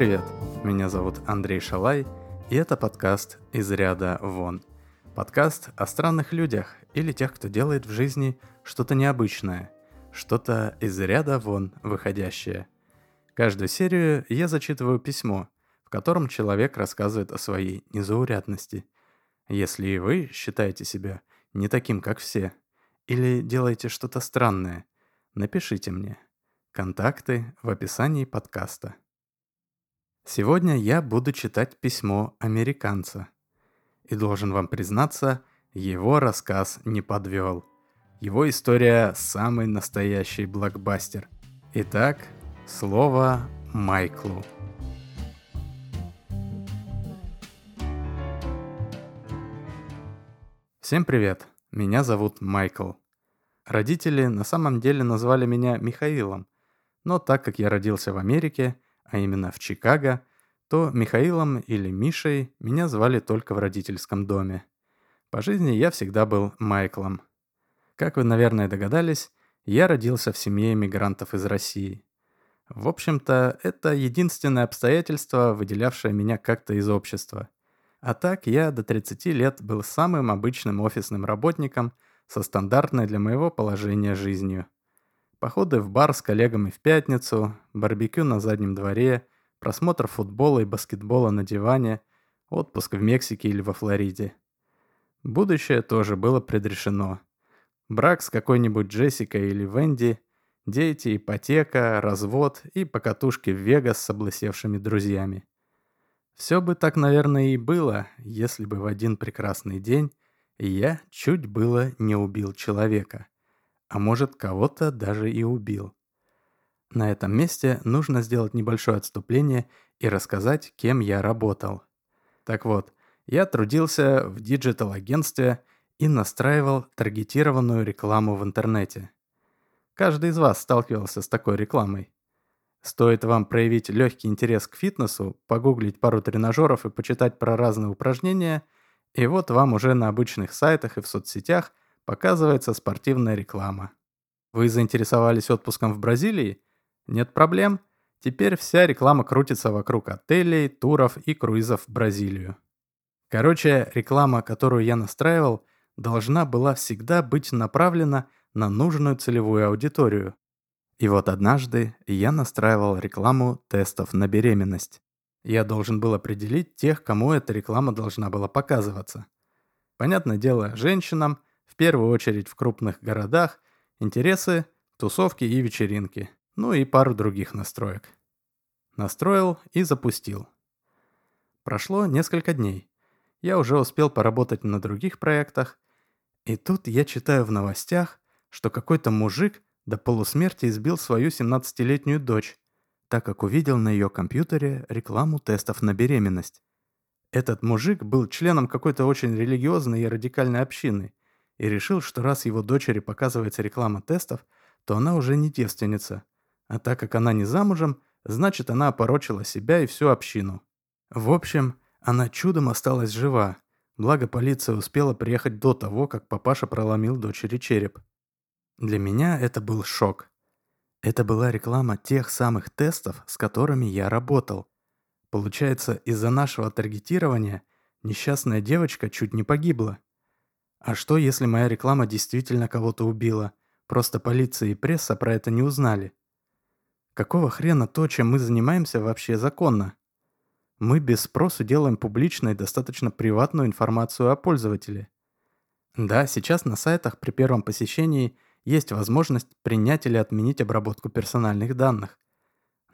привет! Меня зовут Андрей Шалай, и это подкаст «Из ряда вон». Подкаст о странных людях или тех, кто делает в жизни что-то необычное, что-то из ряда вон выходящее. Каждую серию я зачитываю письмо, в котором человек рассказывает о своей незаурядности. Если и вы считаете себя не таким, как все, или делаете что-то странное, напишите мне. Контакты в описании подкаста. Сегодня я буду читать письмо американца. И должен вам признаться, его рассказ не подвел. Его история – самый настоящий блокбастер. Итак, слово Майклу. Всем привет, меня зовут Майкл. Родители на самом деле назвали меня Михаилом, но так как я родился в Америке – а именно в Чикаго, то Михаилом или Мишей меня звали только в родительском доме. По жизни я всегда был Майклом. Как вы, наверное, догадались, я родился в семье эмигрантов из России. В общем-то, это единственное обстоятельство, выделявшее меня как-то из общества. А так я до 30 лет был самым обычным офисным работником со стандартной для моего положения жизнью – Походы в бар с коллегами в пятницу, барбекю на заднем дворе, просмотр футбола и баскетбола на диване, отпуск в Мексике или во Флориде. Будущее тоже было предрешено. Брак с какой-нибудь Джессикой или Венди, дети, ипотека, развод и покатушки в Вегас с облысевшими друзьями. Все бы так, наверное, и было, если бы в один прекрасный день я чуть было не убил человека а может кого-то даже и убил. На этом месте нужно сделать небольшое отступление и рассказать, кем я работал. Так вот, я трудился в digital-агентстве и настраивал таргетированную рекламу в интернете. Каждый из вас сталкивался с такой рекламой. Стоит вам проявить легкий интерес к фитнесу, погуглить пару тренажеров и почитать про разные упражнения, и вот вам уже на обычных сайтах и в соцсетях показывается спортивная реклама. Вы заинтересовались отпуском в Бразилии? Нет проблем. Теперь вся реклама крутится вокруг отелей, туров и круизов в Бразилию. Короче, реклама, которую я настраивал, должна была всегда быть направлена на нужную целевую аудиторию. И вот однажды я настраивал рекламу тестов на беременность. Я должен был определить тех, кому эта реклама должна была показываться. Понятное дело, женщинам – в первую очередь в крупных городах, интересы, тусовки и вечеринки, ну и пару других настроек. Настроил и запустил. Прошло несколько дней. Я уже успел поработать на других проектах, и тут я читаю в новостях, что какой-то мужик до полусмерти избил свою 17-летнюю дочь, так как увидел на ее компьютере рекламу тестов на беременность. Этот мужик был членом какой-то очень религиозной и радикальной общины, и решил, что раз его дочери показывается реклама тестов, то она уже не девственница. А так как она не замужем, значит она опорочила себя и всю общину. В общем, она чудом осталась жива, благо полиция успела приехать до того, как папаша проломил дочери череп. Для меня это был шок. Это была реклама тех самых тестов, с которыми я работал. Получается, из-за нашего таргетирования несчастная девочка чуть не погибла. А что, если моя реклама действительно кого-то убила? Просто полиция и пресса про это не узнали. Какого хрена то, чем мы занимаемся, вообще законно? Мы без спросу делаем публичной достаточно приватную информацию о пользователе. Да, сейчас на сайтах при первом посещении есть возможность принять или отменить обработку персональных данных.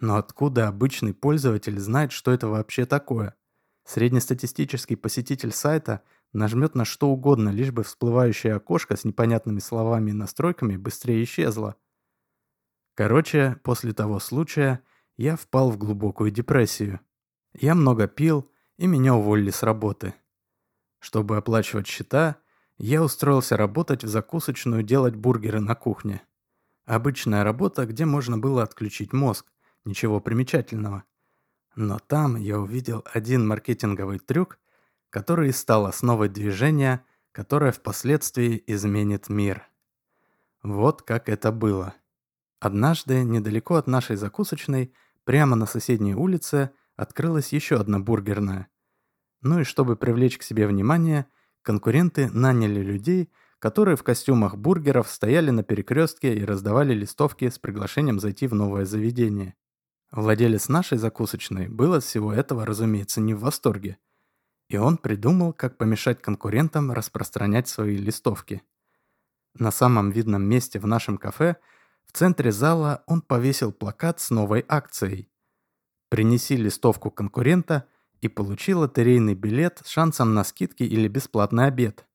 Но откуда обычный пользователь знает, что это вообще такое? Среднестатистический посетитель сайта – нажмет на что угодно, лишь бы всплывающее окошко с непонятными словами и настройками быстрее исчезло. Короче, после того случая я впал в глубокую депрессию. Я много пил, и меня уволили с работы. Чтобы оплачивать счета, я устроился работать в закусочную делать бургеры на кухне. Обычная работа, где можно было отключить мозг, ничего примечательного. Но там я увидел один маркетинговый трюк, который стал основой движения, которое впоследствии изменит мир. Вот как это было. Однажды, недалеко от нашей закусочной, прямо на соседней улице, открылась еще одна бургерная. Ну и чтобы привлечь к себе внимание, конкуренты наняли людей, которые в костюмах бургеров стояли на перекрестке и раздавали листовки с приглашением зайти в новое заведение. Владелец нашей закусочной был от всего этого, разумеется, не в восторге. И он придумал, как помешать конкурентам распространять свои листовки. На самом видном месте в нашем кафе, в центре зала, он повесил плакат с новой акцией. «Принеси листовку конкурента и получи лотерейный билет с шансом на скидки или бесплатный обед».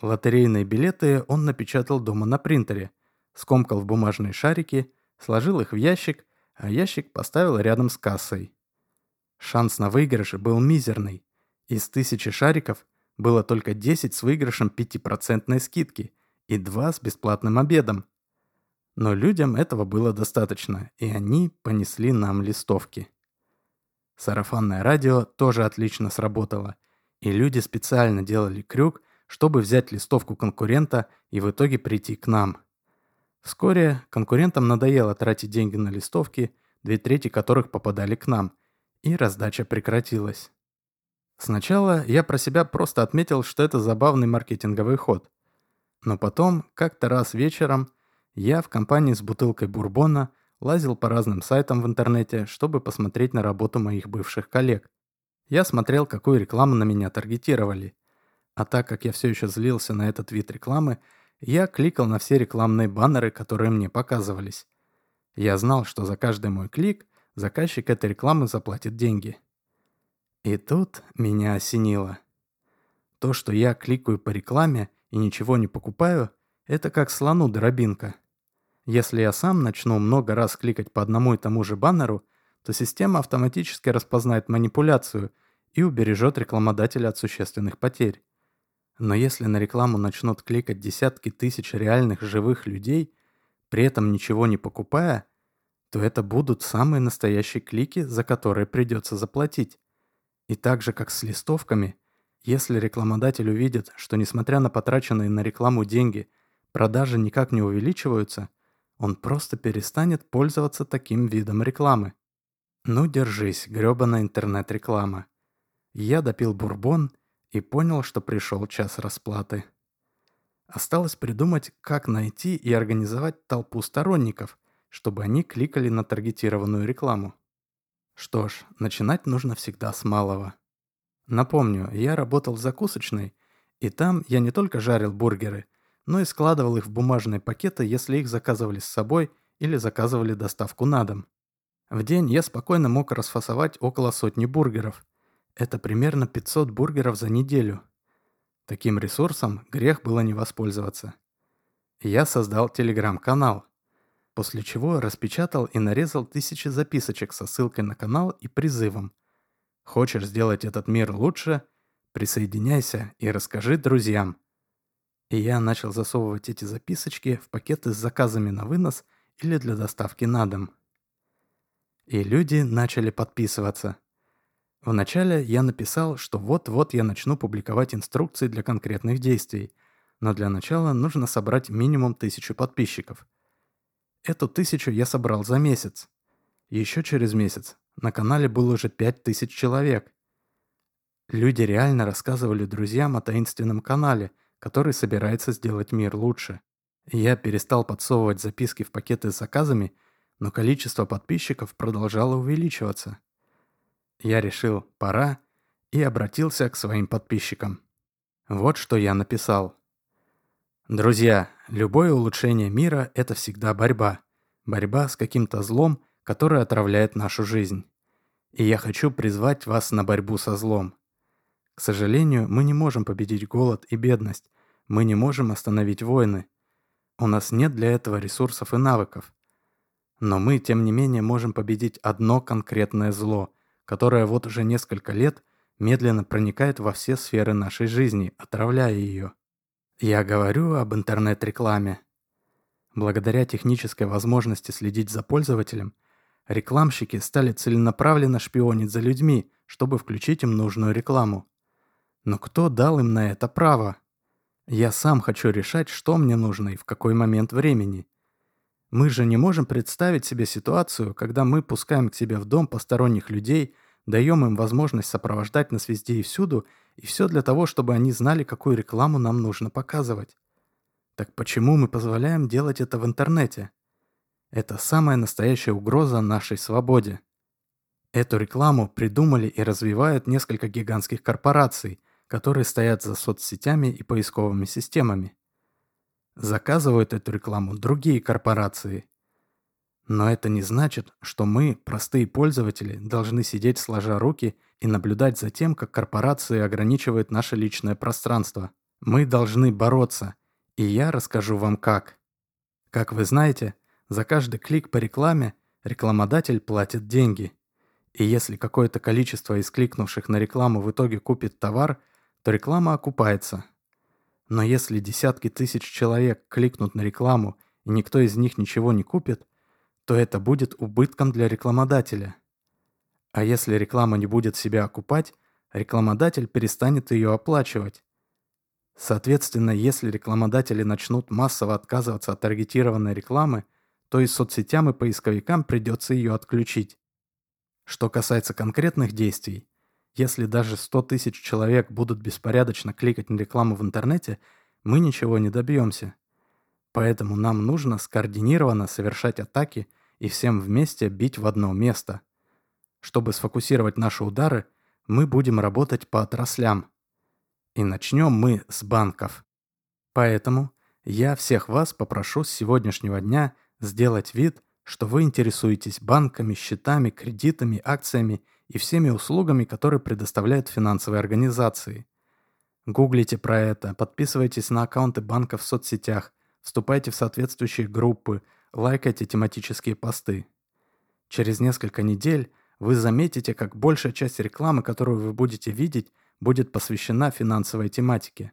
Лотерейные билеты он напечатал дома на принтере, скомкал в бумажные шарики, сложил их в ящик, а ящик поставил рядом с кассой. Шанс на выигрыш был мизерный. Из тысячи шариков было только 10 с выигрышем 5% скидки и 2 с бесплатным обедом. Но людям этого было достаточно, и они понесли нам листовки. Сарафанное радио тоже отлично сработало, и люди специально делали крюк, чтобы взять листовку конкурента и в итоге прийти к нам. Вскоре конкурентам надоело тратить деньги на листовки, две трети которых попадали к нам, и раздача прекратилась. Сначала я про себя просто отметил, что это забавный маркетинговый ход. Но потом, как-то раз вечером, я в компании с бутылкой бурбона лазил по разным сайтам в интернете, чтобы посмотреть на работу моих бывших коллег. Я смотрел, какую рекламу на меня таргетировали. А так как я все еще злился на этот вид рекламы, я кликал на все рекламные баннеры, которые мне показывались. Я знал, что за каждый мой клик заказчик этой рекламы заплатит деньги. И тут меня осенило. То, что я кликаю по рекламе и ничего не покупаю, это как слону дробинка. Если я сам начну много раз кликать по одному и тому же баннеру, то система автоматически распознает манипуляцию и убережет рекламодателя от существенных потерь. Но если на рекламу начнут кликать десятки тысяч реальных живых людей, при этом ничего не покупая, то это будут самые настоящие клики, за которые придется заплатить. И так же, как с листовками, если рекламодатель увидит, что несмотря на потраченные на рекламу деньги, продажи никак не увеличиваются, он просто перестанет пользоваться таким видом рекламы. Ну, держись, грёбаная интернет-реклама. Я допил бурбон и понял, что пришел час расплаты. Осталось придумать, как найти и организовать толпу сторонников, чтобы они кликали на таргетированную рекламу. Что ж, начинать нужно всегда с малого. Напомню, я работал в закусочной, и там я не только жарил бургеры, но и складывал их в бумажные пакеты, если их заказывали с собой или заказывали доставку на дом. В день я спокойно мог расфасовать около сотни бургеров, это примерно 500 бургеров за неделю. Таким ресурсом грех было не воспользоваться. Я создал телеграм-канал, после чего распечатал и нарезал тысячи записочек со ссылкой на канал и призывом. Хочешь сделать этот мир лучше? Присоединяйся и расскажи друзьям. И я начал засовывать эти записочки в пакеты с заказами на вынос или для доставки на дом. И люди начали подписываться – Вначале я написал, что вот-вот я начну публиковать инструкции для конкретных действий, но для начала нужно собрать минимум тысячу подписчиков. Эту тысячу я собрал за месяц. Еще через месяц на канале было уже пять тысяч человек. Люди реально рассказывали друзьям о таинственном канале, который собирается сделать мир лучше. Я перестал подсовывать записки в пакеты с заказами, но количество подписчиков продолжало увеличиваться. Я решил, пора, и обратился к своим подписчикам. Вот что я написал. Друзья, любое улучшение мира – это всегда борьба. Борьба с каким-то злом, которое отравляет нашу жизнь. И я хочу призвать вас на борьбу со злом. К сожалению, мы не можем победить голод и бедность. Мы не можем остановить войны. У нас нет для этого ресурсов и навыков. Но мы, тем не менее, можем победить одно конкретное зло – которая вот уже несколько лет медленно проникает во все сферы нашей жизни, отравляя ее. Я говорю об интернет-рекламе. Благодаря технической возможности следить за пользователем, рекламщики стали целенаправленно шпионить за людьми, чтобы включить им нужную рекламу. Но кто дал им на это право? Я сам хочу решать, что мне нужно и в какой момент времени. Мы же не можем представить себе ситуацию, когда мы пускаем к себе в дом посторонних людей, даем им возможность сопровождать нас везде и всюду, и все для того, чтобы они знали, какую рекламу нам нужно показывать. Так почему мы позволяем делать это в интернете? Это самая настоящая угроза нашей свободе. Эту рекламу придумали и развивают несколько гигантских корпораций, которые стоят за соцсетями и поисковыми системами. Заказывают эту рекламу другие корпорации. Но это не значит, что мы, простые пользователи, должны сидеть сложа руки и наблюдать за тем, как корпорации ограничивают наше личное пространство. Мы должны бороться, и я расскажу вам как. Как вы знаете, за каждый клик по рекламе рекламодатель платит деньги. И если какое-то количество из кликнувших на рекламу в итоге купит товар, то реклама окупается. Но если десятки тысяч человек кликнут на рекламу, и никто из них ничего не купит, то это будет убытком для рекламодателя. А если реклама не будет себя окупать, рекламодатель перестанет ее оплачивать. Соответственно, если рекламодатели начнут массово отказываться от таргетированной рекламы, то и соцсетям и поисковикам придется ее отключить. Что касается конкретных действий, если даже 100 тысяч человек будут беспорядочно кликать на рекламу в интернете, мы ничего не добьемся. Поэтому нам нужно скоординированно совершать атаки и всем вместе бить в одно место. Чтобы сфокусировать наши удары, мы будем работать по отраслям. И начнем мы с банков. Поэтому я всех вас попрошу с сегодняшнего дня сделать вид, что вы интересуетесь банками, счетами, кредитами, акциями и всеми услугами, которые предоставляют финансовые организации. Гуглите про это, подписывайтесь на аккаунты банков в соцсетях, вступайте в соответствующие группы, лайкайте тематические посты. Через несколько недель вы заметите, как большая часть рекламы, которую вы будете видеть, будет посвящена финансовой тематике.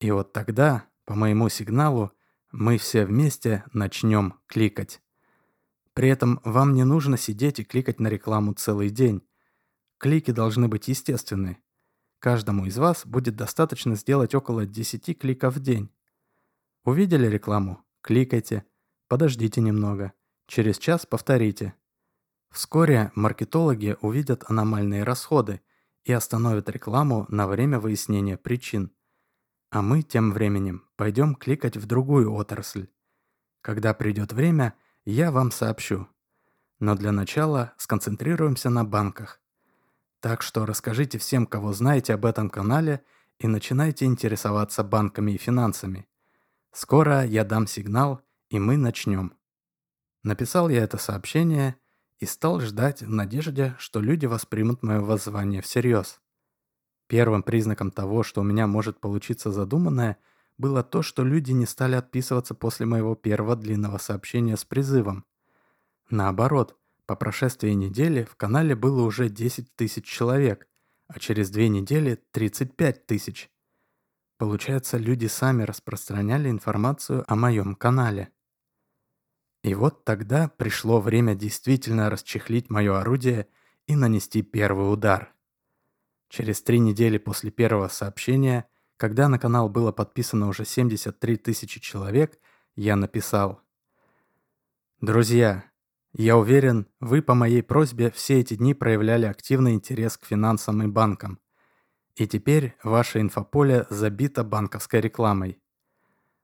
И вот тогда, по моему сигналу, мы все вместе начнем кликать. При этом вам не нужно сидеть и кликать на рекламу целый день. Клики должны быть естественны. Каждому из вас будет достаточно сделать около 10 кликов в день. Увидели рекламу? Кликайте. Подождите немного. Через час повторите. Вскоре маркетологи увидят аномальные расходы и остановят рекламу на время выяснения причин. А мы тем временем пойдем кликать в другую отрасль. Когда придет время, я вам сообщу. Но для начала сконцентрируемся на банках. Так что расскажите всем, кого знаете об этом канале, и начинайте интересоваться банками и финансами. Скоро я дам сигнал, и мы начнем. Написал я это сообщение и стал ждать в надежде, что люди воспримут мое воззвание всерьез. Первым признаком того, что у меня может получиться задуманное, было то, что люди не стали отписываться после моего первого длинного сообщения с призывом. Наоборот, по прошествии недели в канале было уже 10 тысяч человек, а через две недели 35 тысяч. Получается, люди сами распространяли информацию о моем канале. И вот тогда пришло время действительно расчехлить мое орудие и нанести первый удар. Через три недели после первого сообщения, когда на канал было подписано уже 73 тысячи человек, я написал «Друзья, я уверен, вы по моей просьбе все эти дни проявляли активный интерес к финансам и банкам. И теперь ваше инфополе забито банковской рекламой.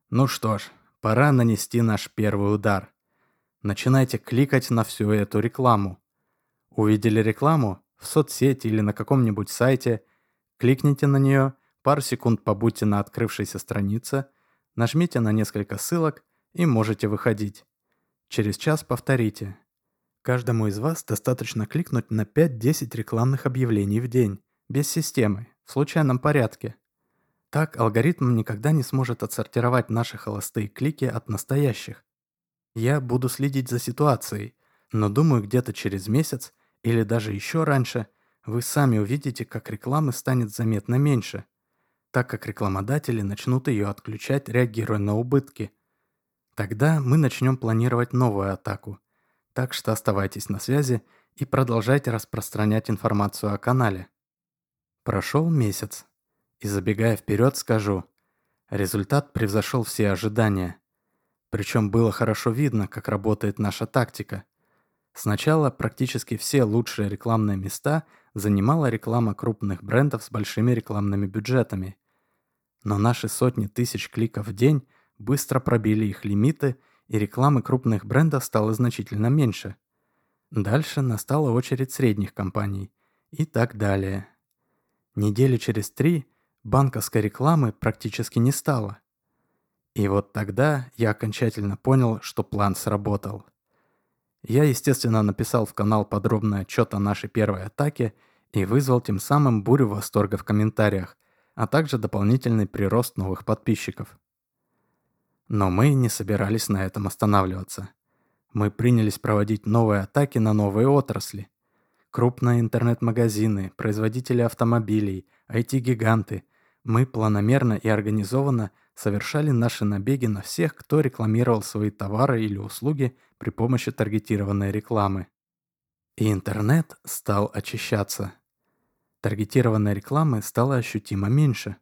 Ну что ж, пора нанести наш первый удар – начинайте кликать на всю эту рекламу. Увидели рекламу в соцсети или на каком-нибудь сайте, кликните на нее, пару секунд побудьте на открывшейся странице, нажмите на несколько ссылок и можете выходить. Через час повторите. Каждому из вас достаточно кликнуть на 5-10 рекламных объявлений в день, без системы, в случайном порядке. Так алгоритм никогда не сможет отсортировать наши холостые клики от настоящих, я буду следить за ситуацией, но думаю, где-то через месяц или даже еще раньше вы сами увидите, как рекламы станет заметно меньше, так как рекламодатели начнут ее отключать, реагируя на убытки. Тогда мы начнем планировать новую атаку. Так что оставайтесь на связи и продолжайте распространять информацию о канале. Прошел месяц. И забегая вперед, скажу, результат превзошел все ожидания. Причем было хорошо видно, как работает наша тактика. Сначала практически все лучшие рекламные места занимала реклама крупных брендов с большими рекламными бюджетами. Но наши сотни тысяч кликов в день быстро пробили их лимиты, и рекламы крупных брендов стало значительно меньше. Дальше настала очередь средних компаний. И так далее. Недели через три банковской рекламы практически не стало. И вот тогда я окончательно понял, что план сработал. Я, естественно, написал в канал подробный отчет о нашей первой атаке и вызвал тем самым бурю восторга в комментариях, а также дополнительный прирост новых подписчиков. Но мы не собирались на этом останавливаться. Мы принялись проводить новые атаки на новые отрасли. Крупные интернет-магазины, производители автомобилей, IT-гиганты. Мы планомерно и организованно совершали наши набеги на всех, кто рекламировал свои товары или услуги при помощи таргетированной рекламы. И интернет стал очищаться. Таргетированной рекламы стало ощутимо меньше.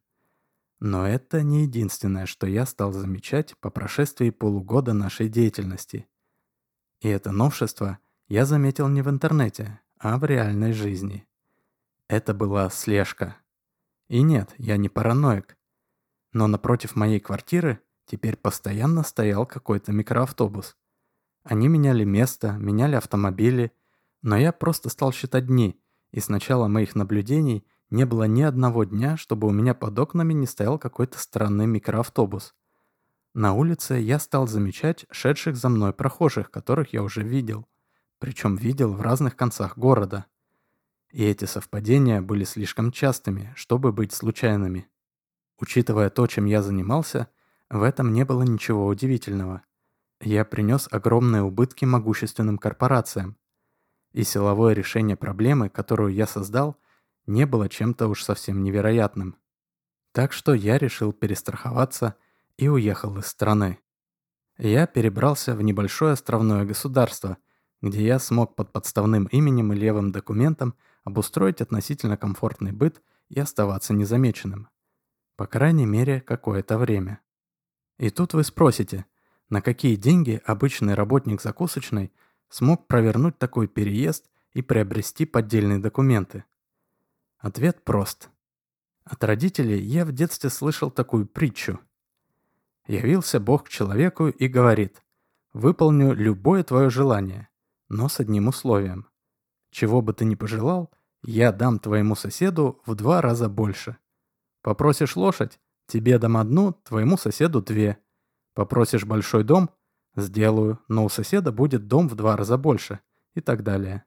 Но это не единственное, что я стал замечать по прошествии полугода нашей деятельности. И это новшество я заметил не в интернете, а в реальной жизни. Это была слежка. И нет, я не параноик. Но напротив моей квартиры теперь постоянно стоял какой-то микроавтобус. Они меняли место, меняли автомобили, но я просто стал считать дни, и с начала моих наблюдений не было ни одного дня, чтобы у меня под окнами не стоял какой-то странный микроавтобус. На улице я стал замечать шедших за мной прохожих, которых я уже видел. Причем видел в разных концах города. И эти совпадения были слишком частыми, чтобы быть случайными. Учитывая то, чем я занимался, в этом не было ничего удивительного. Я принес огромные убытки могущественным корпорациям. И силовое решение проблемы, которую я создал, не было чем-то уж совсем невероятным. Так что я решил перестраховаться и уехал из страны. Я перебрался в небольшое островное государство, где я смог под подставным именем и левым документом обустроить относительно комфортный быт и оставаться незамеченным. По крайней мере, какое-то время. И тут вы спросите, на какие деньги обычный работник закусочной смог провернуть такой переезд и приобрести поддельные документы? Ответ прост. От родителей я в детстве слышал такую притчу. Явился Бог к человеку и говорит, «Выполню любое твое желание, но с одним условием. Чего бы ты ни пожелал, я дам твоему соседу в два раза больше». Попросишь лошадь? Тебе дам одну, твоему соседу две. Попросишь большой дом? Сделаю, но у соседа будет дом в два раза больше. И так далее.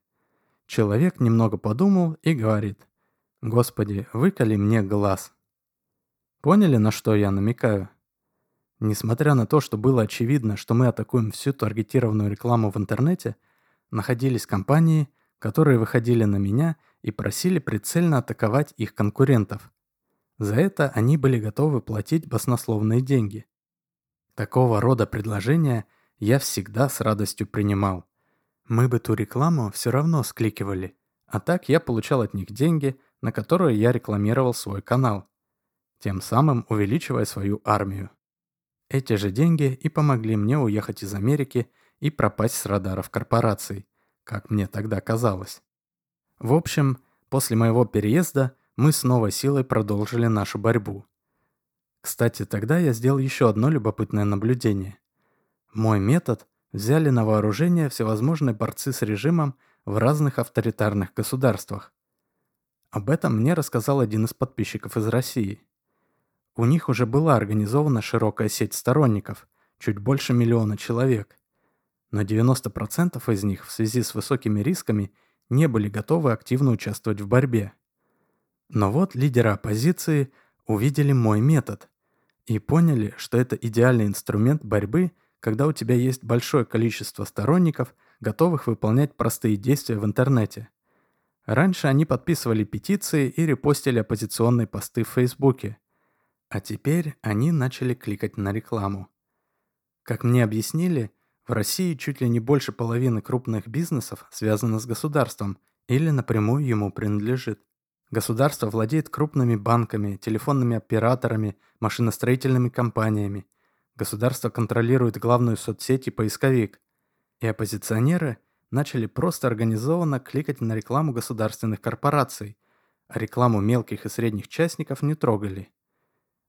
Человек немного подумал и говорит. Господи, выколи мне глаз. Поняли, на что я намекаю? Несмотря на то, что было очевидно, что мы атакуем всю таргетированную рекламу в интернете, находились компании, которые выходили на меня и просили прицельно атаковать их конкурентов. За это они были готовы платить баснословные деньги. Такого рода предложения я всегда с радостью принимал. Мы бы ту рекламу все равно скликивали, а так я получал от них деньги, на которые я рекламировал свой канал, тем самым увеличивая свою армию. Эти же деньги и помогли мне уехать из Америки и пропасть с радаров корпораций, как мне тогда казалось. В общем, после моего переезда мы с новой силой продолжили нашу борьбу. Кстати, тогда я сделал еще одно любопытное наблюдение. Мой метод взяли на вооружение всевозможные борцы с режимом в разных авторитарных государствах. Об этом мне рассказал один из подписчиков из России. У них уже была организована широкая сеть сторонников, чуть больше миллиона человек. Но 90% из них в связи с высокими рисками не были готовы активно участвовать в борьбе. Но вот лидеры оппозиции увидели мой метод и поняли, что это идеальный инструмент борьбы, когда у тебя есть большое количество сторонников, готовых выполнять простые действия в интернете. Раньше они подписывали петиции и репостили оппозиционные посты в Фейсбуке. А теперь они начали кликать на рекламу. Как мне объяснили, в России чуть ли не больше половины крупных бизнесов связано с государством или напрямую ему принадлежит. Государство владеет крупными банками, телефонными операторами, машиностроительными компаниями. Государство контролирует главную соцсеть и поисковик. И оппозиционеры начали просто организованно кликать на рекламу государственных корпораций, а рекламу мелких и средних частников не трогали.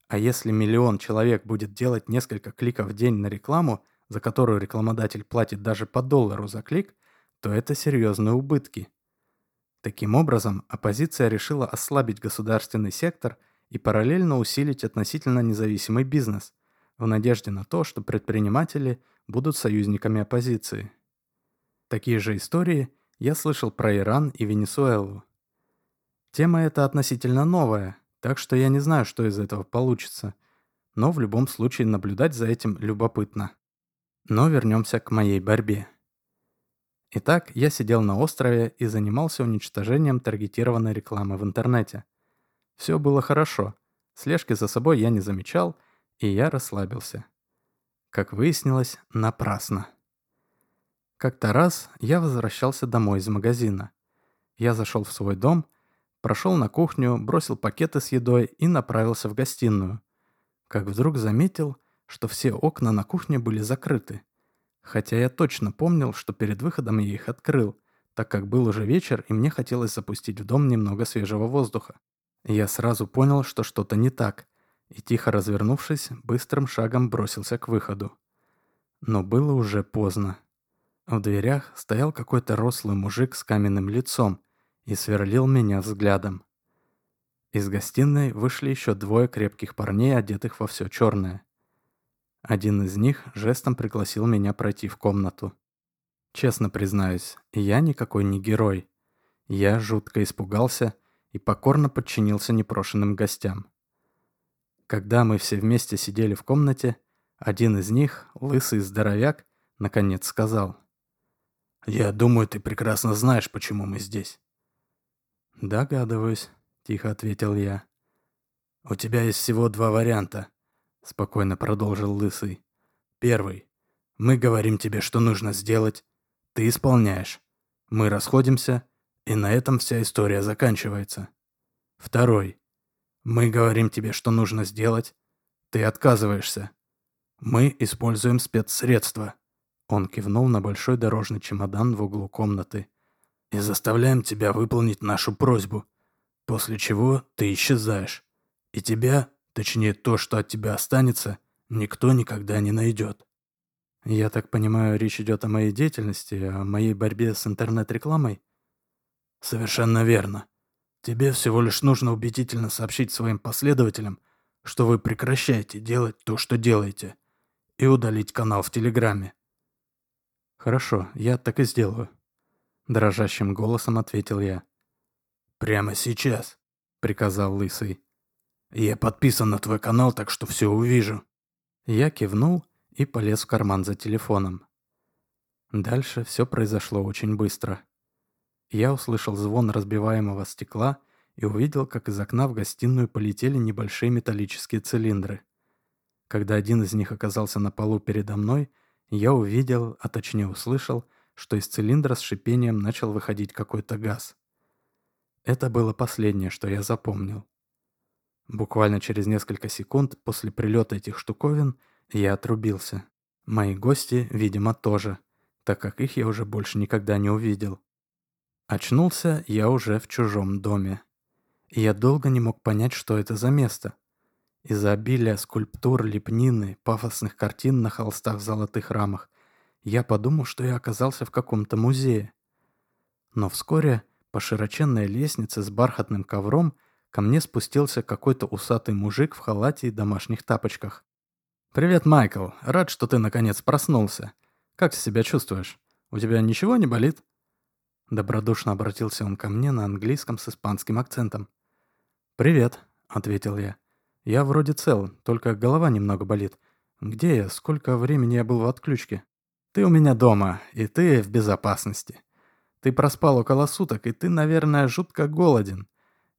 А если миллион человек будет делать несколько кликов в день на рекламу, за которую рекламодатель платит даже по доллару за клик, то это серьезные убытки. Таким образом, оппозиция решила ослабить государственный сектор и параллельно усилить относительно независимый бизнес, в надежде на то, что предприниматели будут союзниками оппозиции. Такие же истории я слышал про Иран и Венесуэлу. Тема эта относительно новая, так что я не знаю, что из этого получится, но в любом случае наблюдать за этим любопытно. Но вернемся к моей борьбе. Итак, я сидел на острове и занимался уничтожением таргетированной рекламы в интернете. Все было хорошо. Слежки за собой я не замечал, и я расслабился. Как выяснилось, напрасно. Как-то раз я возвращался домой из магазина. Я зашел в свой дом, прошел на кухню, бросил пакеты с едой и направился в гостиную. Как вдруг заметил, что все окна на кухне были закрыты. Хотя я точно помнил, что перед выходом я их открыл, так как был уже вечер и мне хотелось запустить в дом немного свежего воздуха. Я сразу понял, что что-то не так, и тихо развернувшись, быстрым шагом бросился к выходу. Но было уже поздно. В дверях стоял какой-то рослый мужик с каменным лицом и сверлил меня взглядом. Из гостиной вышли еще двое крепких парней, одетых во все черное. Один из них жестом пригласил меня пройти в комнату. Честно признаюсь, я никакой не герой. Я жутко испугался и покорно подчинился непрошенным гостям. Когда мы все вместе сидели в комнате, один из них, лысый здоровяк, наконец сказал. «Я думаю, ты прекрасно знаешь, почему мы здесь». «Догадываюсь», — тихо ответил я. «У тебя есть всего два варианта», — спокойно продолжил Лысый. «Первый. Мы говорим тебе, что нужно сделать. Ты исполняешь. Мы расходимся, и на этом вся история заканчивается. Второй. Мы говорим тебе, что нужно сделать. Ты отказываешься. Мы используем спецсредства». Он кивнул на большой дорожный чемодан в углу комнаты. «И заставляем тебя выполнить нашу просьбу, после чего ты исчезаешь. И тебя Точнее, то, что от тебя останется, никто никогда не найдет. Я так понимаю, речь идет о моей деятельности, о моей борьбе с интернет-рекламой? Совершенно верно. Тебе всего лишь нужно убедительно сообщить своим последователям, что вы прекращаете делать то, что делаете, и удалить канал в Телеграме. Хорошо, я так и сделаю. Дрожащим голосом ответил я. «Прямо сейчас», — приказал Лысый. «Я подписан на твой канал, так что все увижу». Я кивнул и полез в карман за телефоном. Дальше все произошло очень быстро. Я услышал звон разбиваемого стекла и увидел, как из окна в гостиную полетели небольшие металлические цилиндры. Когда один из них оказался на полу передо мной, я увидел, а точнее услышал, что из цилиндра с шипением начал выходить какой-то газ. Это было последнее, что я запомнил. Буквально через несколько секунд после прилета этих штуковин я отрубился. Мои гости, видимо, тоже, так как их я уже больше никогда не увидел. Очнулся я уже в чужом доме. И я долго не мог понять, что это за место. Из-за обилия скульптур, лепнины, пафосных картин на холстах в золотых рамах, я подумал, что я оказался в каком-то музее. Но вскоре по широченной лестнице с бархатным ковром – ко мне спустился какой-то усатый мужик в халате и домашних тапочках. «Привет, Майкл. Рад, что ты наконец проснулся. Как ты себя чувствуешь? У тебя ничего не болит?» Добродушно обратился он ко мне на английском с испанским акцентом. «Привет», — ответил я. «Я вроде цел, только голова немного болит. Где я? Сколько времени я был в отключке?» «Ты у меня дома, и ты в безопасности. Ты проспал около суток, и ты, наверное, жутко голоден.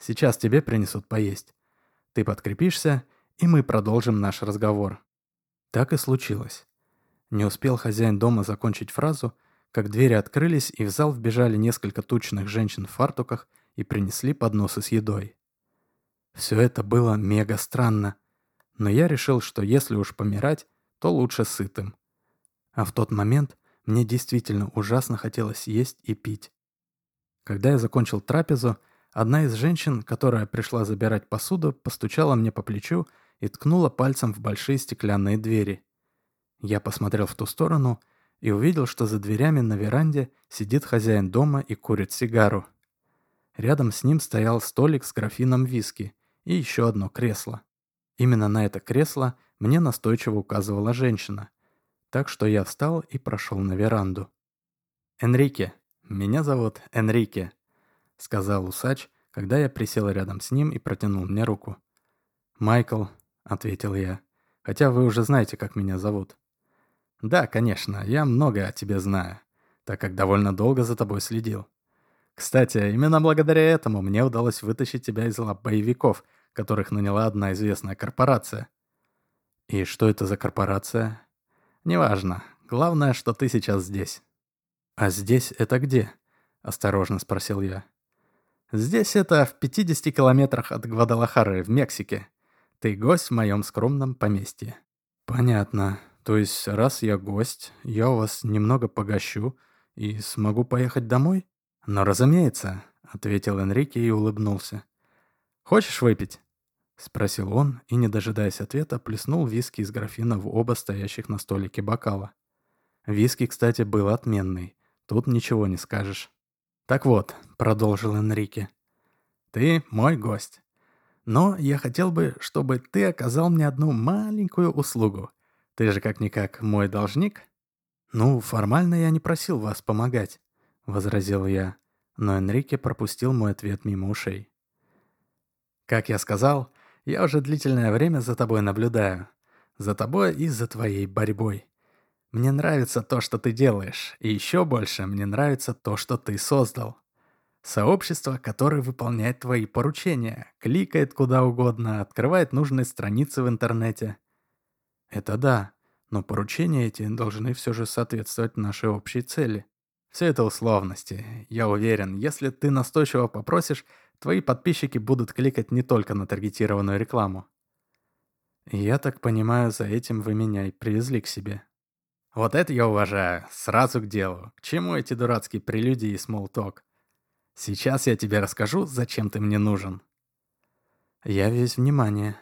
Сейчас тебе принесут поесть. Ты подкрепишься, и мы продолжим наш разговор». Так и случилось. Не успел хозяин дома закончить фразу, как двери открылись, и в зал вбежали несколько тучных женщин в фартуках и принесли подносы с едой. Все это было мега странно, но я решил, что если уж помирать, то лучше сытым. А в тот момент Мне действительно ужасно хотелось есть и пить. Когда я закончил трапезу, одна из женщин, которая пришла забирать посуду, постучала мне по плечу и ткнула пальцем в большие стеклянные двери. Я посмотрел в ту сторону и увидел, что за дверями на веранде сидит хозяин дома и курит сигару. Рядом с ним стоял столик с графином виски и еще одно кресло. Именно на это кресло мне настойчиво указывала женщина. Так что я встал и прошел на веранду. «Энрике, меня зовут Энрике», — сказал усач, когда я присел рядом с ним и протянул мне руку. «Майкл», — ответил я, — «хотя вы уже знаете, как меня зовут». «Да, конечно, я много о тебе знаю, так как довольно долго за тобой следил. Кстати, именно благодаря этому мне удалось вытащить тебя из лап боевиков, которых наняла одна известная корпорация». «И что это за корпорация?» «Неважно. Главное, что ты сейчас здесь». «А здесь это где?» — осторожно спросил я. «Здесь это в 50 километрах от Гвадалахары в Мексике. Ты гость в моем скромном поместье». «Понятно. То есть, раз я гость, я у вас немного погощу и смогу поехать домой?» «Но разумеется», — ответил Энрике и улыбнулся. «Хочешь выпить?» — спросил он и, не дожидаясь ответа, плеснул виски из графина в оба стоящих на столике бокала. Виски, кстати, был отменный. Тут ничего не скажешь. «Так вот», — продолжил Энрике, — «ты мой гость. Но я хотел бы, чтобы ты оказал мне одну маленькую услугу. Ты же как-никак мой должник». «Ну, формально я не просил вас помогать», — возразил я, но Энрике пропустил мой ответ мимо ушей. «Как я сказал, я уже длительное время за тобой наблюдаю. За тобой и за твоей борьбой. Мне нравится то, что ты делаешь, и еще больше мне нравится то, что ты создал. Сообщество, которое выполняет твои поручения, кликает куда угодно, открывает нужные страницы в интернете. Это да, но поручения эти должны все же соответствовать нашей общей цели. Все это условности. Я уверен, если ты настойчиво попросишь, твои подписчики будут кликать не только на таргетированную рекламу. Я так понимаю, за этим вы меня и привезли к себе. Вот это я уважаю. Сразу к делу. К чему эти дурацкие прелюдии и смолток? Сейчас я тебе расскажу, зачем ты мне нужен. Я весь внимание,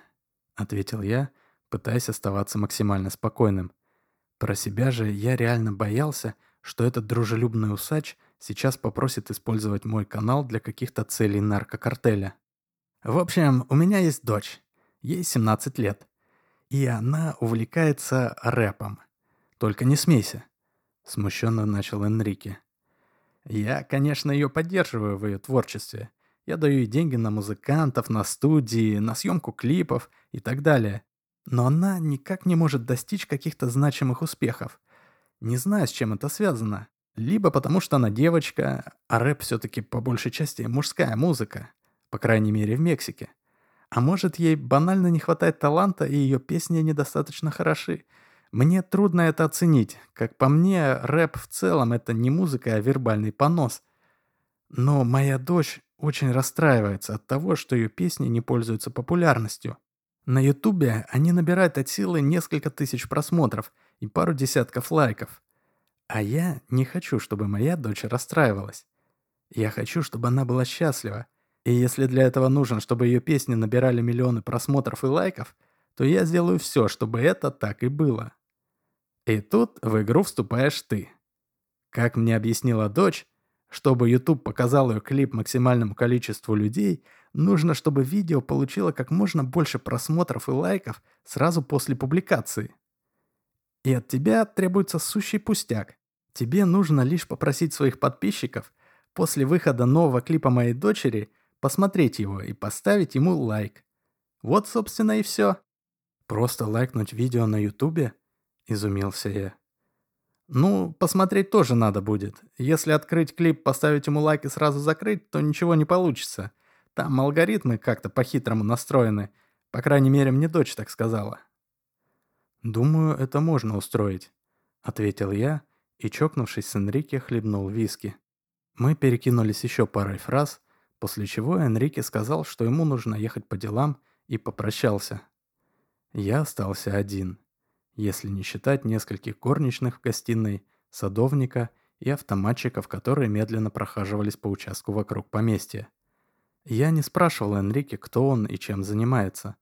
ответил я, пытаясь оставаться максимально спокойным. Про себя же я реально боялся, что этот дружелюбный усач сейчас попросит использовать мой канал для каких-то целей наркокартеля. В общем, у меня есть дочь. Ей 17 лет. И она увлекается рэпом. Только не смейся», — смущенно начал Энрике. «Я, конечно, ее поддерживаю в ее творчестве. Я даю ей деньги на музыкантов, на студии, на съемку клипов и так далее. Но она никак не может достичь каких-то значимых успехов. Не знаю, с чем это связано. Либо потому, что она девочка, а рэп все-таки по большей части мужская музыка, по крайней мере в Мексике. А может, ей банально не хватает таланта, и ее песни недостаточно хороши. Мне трудно это оценить. Как по мне, рэп в целом это не музыка, а вербальный понос. Но моя дочь очень расстраивается от того, что ее песни не пользуются популярностью. На ютубе они набирают от силы несколько тысяч просмотров и пару десятков лайков. А я не хочу, чтобы моя дочь расстраивалась. Я хочу, чтобы она была счастлива. И если для этого нужно, чтобы ее песни набирали миллионы просмотров и лайков, то я сделаю все, чтобы это так и было. И тут в игру вступаешь ты. Как мне объяснила дочь, чтобы YouTube показал ее клип максимальному количеству людей, нужно, чтобы видео получило как можно больше просмотров и лайков сразу после публикации. И от тебя требуется сущий пустяк. Тебе нужно лишь попросить своих подписчиков после выхода нового клипа моей дочери посмотреть его и поставить ему лайк. Вот, собственно, и все. Просто лайкнуть видео на ютубе изумился я. Ну, посмотреть тоже надо будет. Если открыть клип, поставить ему лайк и сразу закрыть, то ничего не получится. Там алгоритмы как-то по-хитрому настроены. По крайней мере, мне дочь так сказала. «Думаю, это можно устроить», — ответил я и, чокнувшись с Энрике, хлебнул виски. Мы перекинулись еще парой фраз, после чего Энрике сказал, что ему нужно ехать по делам, и попрощался. Я остался один если не считать нескольких горничных в гостиной, садовника и автоматчиков, которые медленно прохаживались по участку вокруг поместья. Я не спрашивал Энрике, кто он и чем занимается.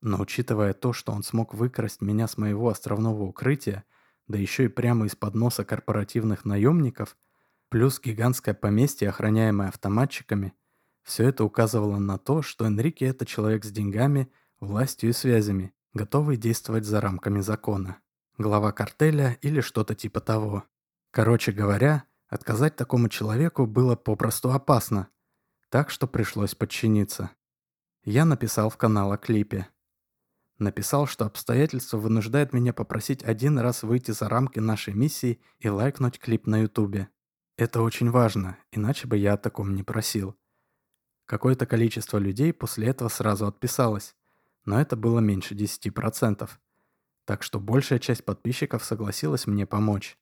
Но учитывая то, что он смог выкрасть меня с моего островного укрытия, да еще и прямо из-под носа корпоративных наемников, плюс гигантское поместье, охраняемое автоматчиками, все это указывало на то, что Энрике это человек с деньгами, властью и связями, готовый действовать за рамками закона. Глава картеля или что-то типа того. Короче говоря, отказать такому человеку было попросту опасно, так что пришлось подчиниться. Я написал в канал о клипе. Написал, что обстоятельства вынуждают меня попросить один раз выйти за рамки нашей миссии и лайкнуть клип на ютубе. Это очень важно, иначе бы я о таком не просил. Какое-то количество людей после этого сразу отписалось, но это было меньше 10%. Так что большая часть подписчиков согласилась мне помочь.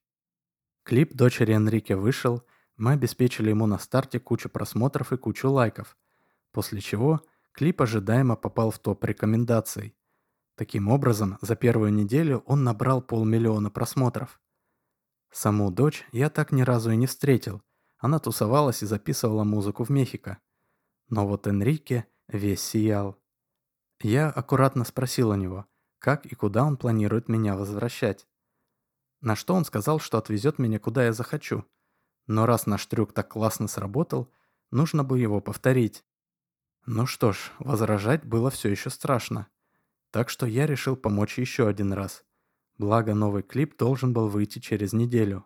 Клип дочери Энрике вышел, мы обеспечили ему на старте кучу просмотров и кучу лайков, после чего клип ожидаемо попал в топ рекомендаций. Таким образом, за первую неделю он набрал полмиллиона просмотров. Саму дочь я так ни разу и не встретил. Она тусовалась и записывала музыку в Мехико. Но вот Энрике весь сиял. Я аккуратно спросил у него, как и куда он планирует меня возвращать. На что он сказал, что отвезет меня куда я захочу. Но раз наш трюк так классно сработал, нужно бы его повторить. Ну что ж, возражать было все еще страшно. Так что я решил помочь еще один раз. Благо новый клип должен был выйти через неделю.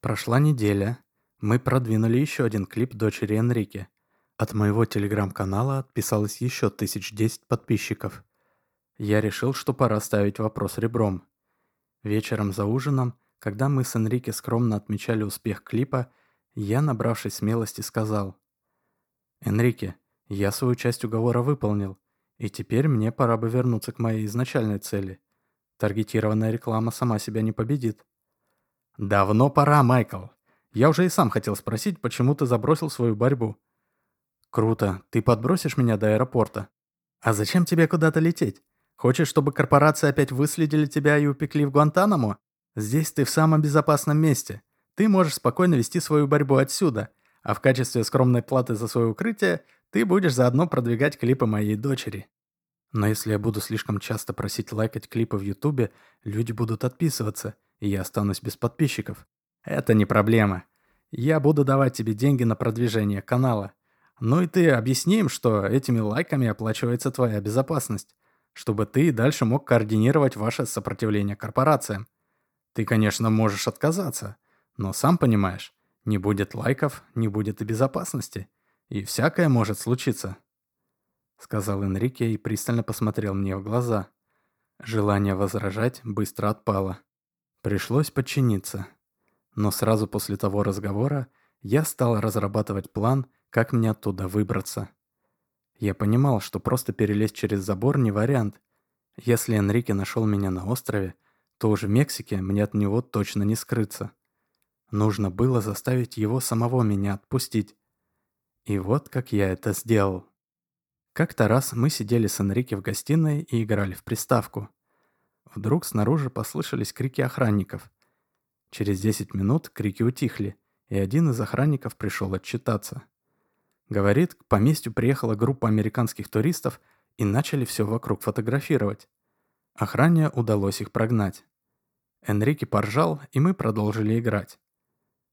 Прошла неделя. Мы продвинули еще один клип дочери Энрике. От моего телеграм-канала отписалось еще тысяч десять подписчиков. Я решил, что пора ставить вопрос ребром. Вечером за ужином, когда мы с Энрике скромно отмечали успех клипа, я, набравшись смелости, сказал. «Энрике, я свою часть уговора выполнил. И теперь мне пора бы вернуться к моей изначальной цели. Таргетированная реклама сама себя не победит. Давно пора, Майкл. Я уже и сам хотел спросить, почему ты забросил свою борьбу. Круто. Ты подбросишь меня до аэропорта? А зачем тебе куда-то лететь? Хочешь, чтобы корпорации опять выследили тебя и упекли в Гуантанамо? Здесь ты в самом безопасном месте. Ты можешь спокойно вести свою борьбу отсюда, а в качестве скромной платы за свое укрытие ты будешь заодно продвигать клипы моей дочери. Но если я буду слишком часто просить лайкать клипы в Ютубе, люди будут отписываться, и я останусь без подписчиков. Это не проблема. Я буду давать тебе деньги на продвижение канала. Ну и ты объясни им, что этими лайками оплачивается твоя безопасность, чтобы ты дальше мог координировать ваше сопротивление корпорациям. Ты, конечно, можешь отказаться, но сам понимаешь, не будет лайков, не будет и безопасности. И всякое может случиться», — сказал Энрике и пристально посмотрел мне в глаза. Желание возражать быстро отпало. Пришлось подчиниться. Но сразу после того разговора я стал разрабатывать план, как мне оттуда выбраться. Я понимал, что просто перелезть через забор не вариант. Если Энрике нашел меня на острове, то уже в Мексике мне от него точно не скрыться. Нужно было заставить его самого меня отпустить. И вот как я это сделал. Как-то раз мы сидели с Энрике в гостиной и играли в приставку. Вдруг снаружи послышались крики охранников. Через 10 минут крики утихли, и один из охранников пришел отчитаться. Говорит, к поместью приехала группа американских туристов и начали все вокруг фотографировать. Охране удалось их прогнать. Энрике поржал, и мы продолжили играть.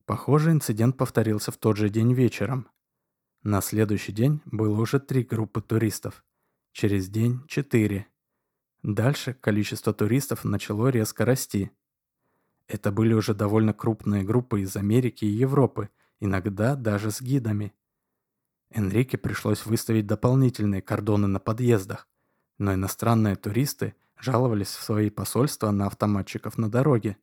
Похоже, инцидент повторился в тот же день вечером. На следующий день было уже три группы туристов. Через день – четыре. Дальше количество туристов начало резко расти. Это были уже довольно крупные группы из Америки и Европы, иногда даже с гидами. Энрике пришлось выставить дополнительные кордоны на подъездах, но иностранные туристы жаловались в свои посольства на автоматчиков на дороге.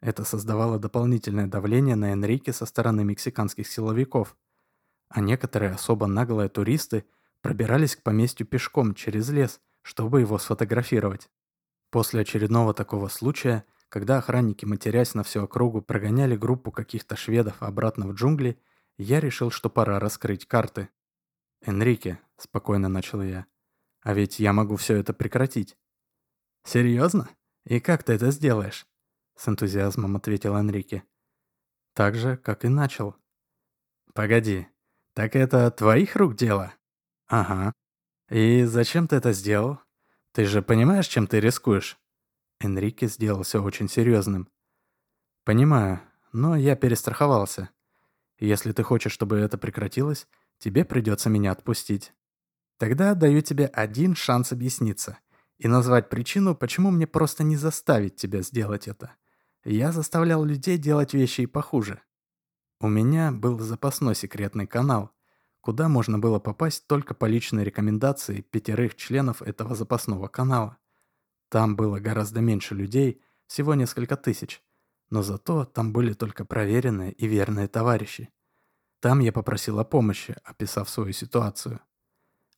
Это создавало дополнительное давление на Энрике со стороны мексиканских силовиков – а некоторые особо наглые туристы пробирались к поместью пешком через лес, чтобы его сфотографировать. После очередного такого случая, когда охранники, матерясь на всю округу, прогоняли группу каких-то шведов обратно в джунгли, я решил, что пора раскрыть карты. «Энрике», — спокойно начал я, — «а ведь я могу все это прекратить». «Серьезно? И как ты это сделаешь?» С энтузиазмом ответил Энрике. Так же, как и начал. Погоди, так это твоих рук дело? Ага. И зачем ты это сделал? Ты же понимаешь, чем ты рискуешь? Энрике сделался очень серьезным. Понимаю, но я перестраховался. Если ты хочешь, чтобы это прекратилось, тебе придется меня отпустить. Тогда даю тебе один шанс объясниться и назвать причину, почему мне просто не заставить тебя сделать это. Я заставлял людей делать вещи и похуже. У меня был запасной секретный канал, куда можно было попасть только по личной рекомендации пятерых членов этого запасного канала. Там было гораздо меньше людей, всего несколько тысяч, но зато там были только проверенные и верные товарищи. Там я попросил о помощи, описав свою ситуацию.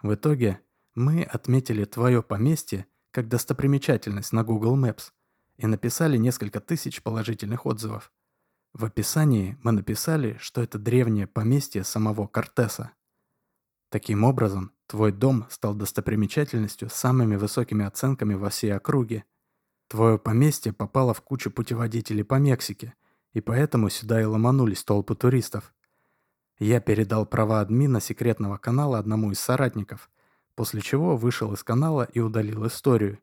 В итоге мы отметили твое поместье как достопримечательность на Google Maps и написали несколько тысяч положительных отзывов. В описании мы написали, что это древнее поместье самого Кортеса. Таким образом, твой дом стал достопримечательностью с самыми высокими оценками во всей округе. Твое поместье попало в кучу путеводителей по Мексике, и поэтому сюда и ломанулись толпы туристов. Я передал права админа секретного канала одному из соратников, после чего вышел из канала и удалил историю.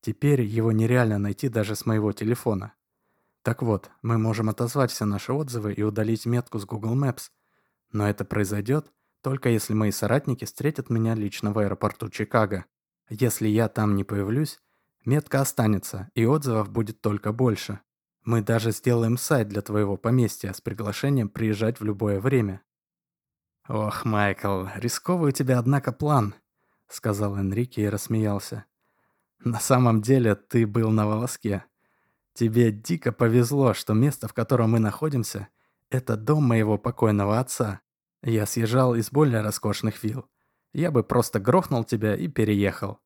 Теперь его нереально найти даже с моего телефона. Так вот, мы можем отозвать все наши отзывы и удалить метку с Google Maps. Но это произойдет только если мои соратники встретят меня лично в аэропорту Чикаго. Если я там не появлюсь, метка останется, и отзывов будет только больше. Мы даже сделаем сайт для твоего поместья с приглашением приезжать в любое время. Ох, Майкл, рисковый у тебя, однако, план, сказал Энрике и рассмеялся. На самом деле ты был на волоске. Тебе дико повезло, что место, в котором мы находимся, это дом моего покойного отца. Я съезжал из более роскошных вилл. Я бы просто грохнул тебя и переехал.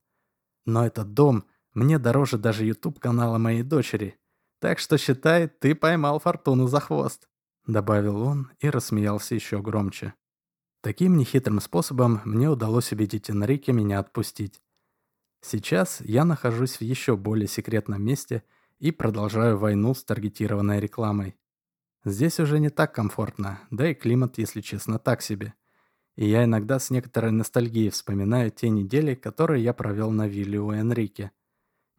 Но этот дом мне дороже даже YouTube-канала моей дочери. Так что считай, ты поймал фортуну за хвост», — добавил он и рассмеялся еще громче. Таким нехитрым способом мне удалось убедить Энрике меня отпустить. Сейчас я нахожусь в еще более секретном месте и продолжаю войну с таргетированной рекламой. Здесь уже не так комфортно, да и климат, если честно, так себе. И я иногда с некоторой ностальгией вспоминаю те недели, которые я провел на вилле у Энрике.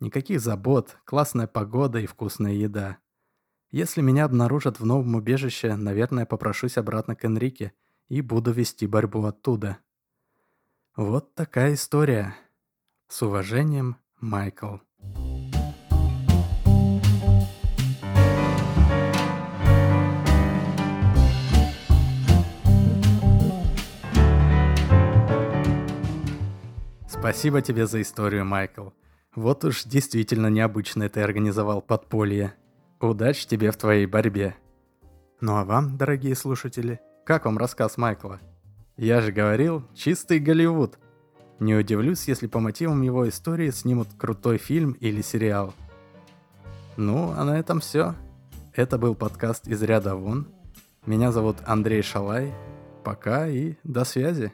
Никаких забот, классная погода и вкусная еда. Если меня обнаружат в новом убежище, наверное, попрошусь обратно к Энрике и буду вести борьбу оттуда. Вот такая история. С уважением, Майкл. Спасибо тебе за историю, Майкл. Вот уж действительно необычно ты организовал подполье. Удачи тебе в твоей борьбе. Ну а вам, дорогие слушатели, как вам рассказ Майкла? Я же говорил, чистый Голливуд. Не удивлюсь, если по мотивам его истории снимут крутой фильм или сериал. Ну, а на этом все. Это был подкаст «Из ряда вон». Меня зовут Андрей Шалай. Пока и до связи.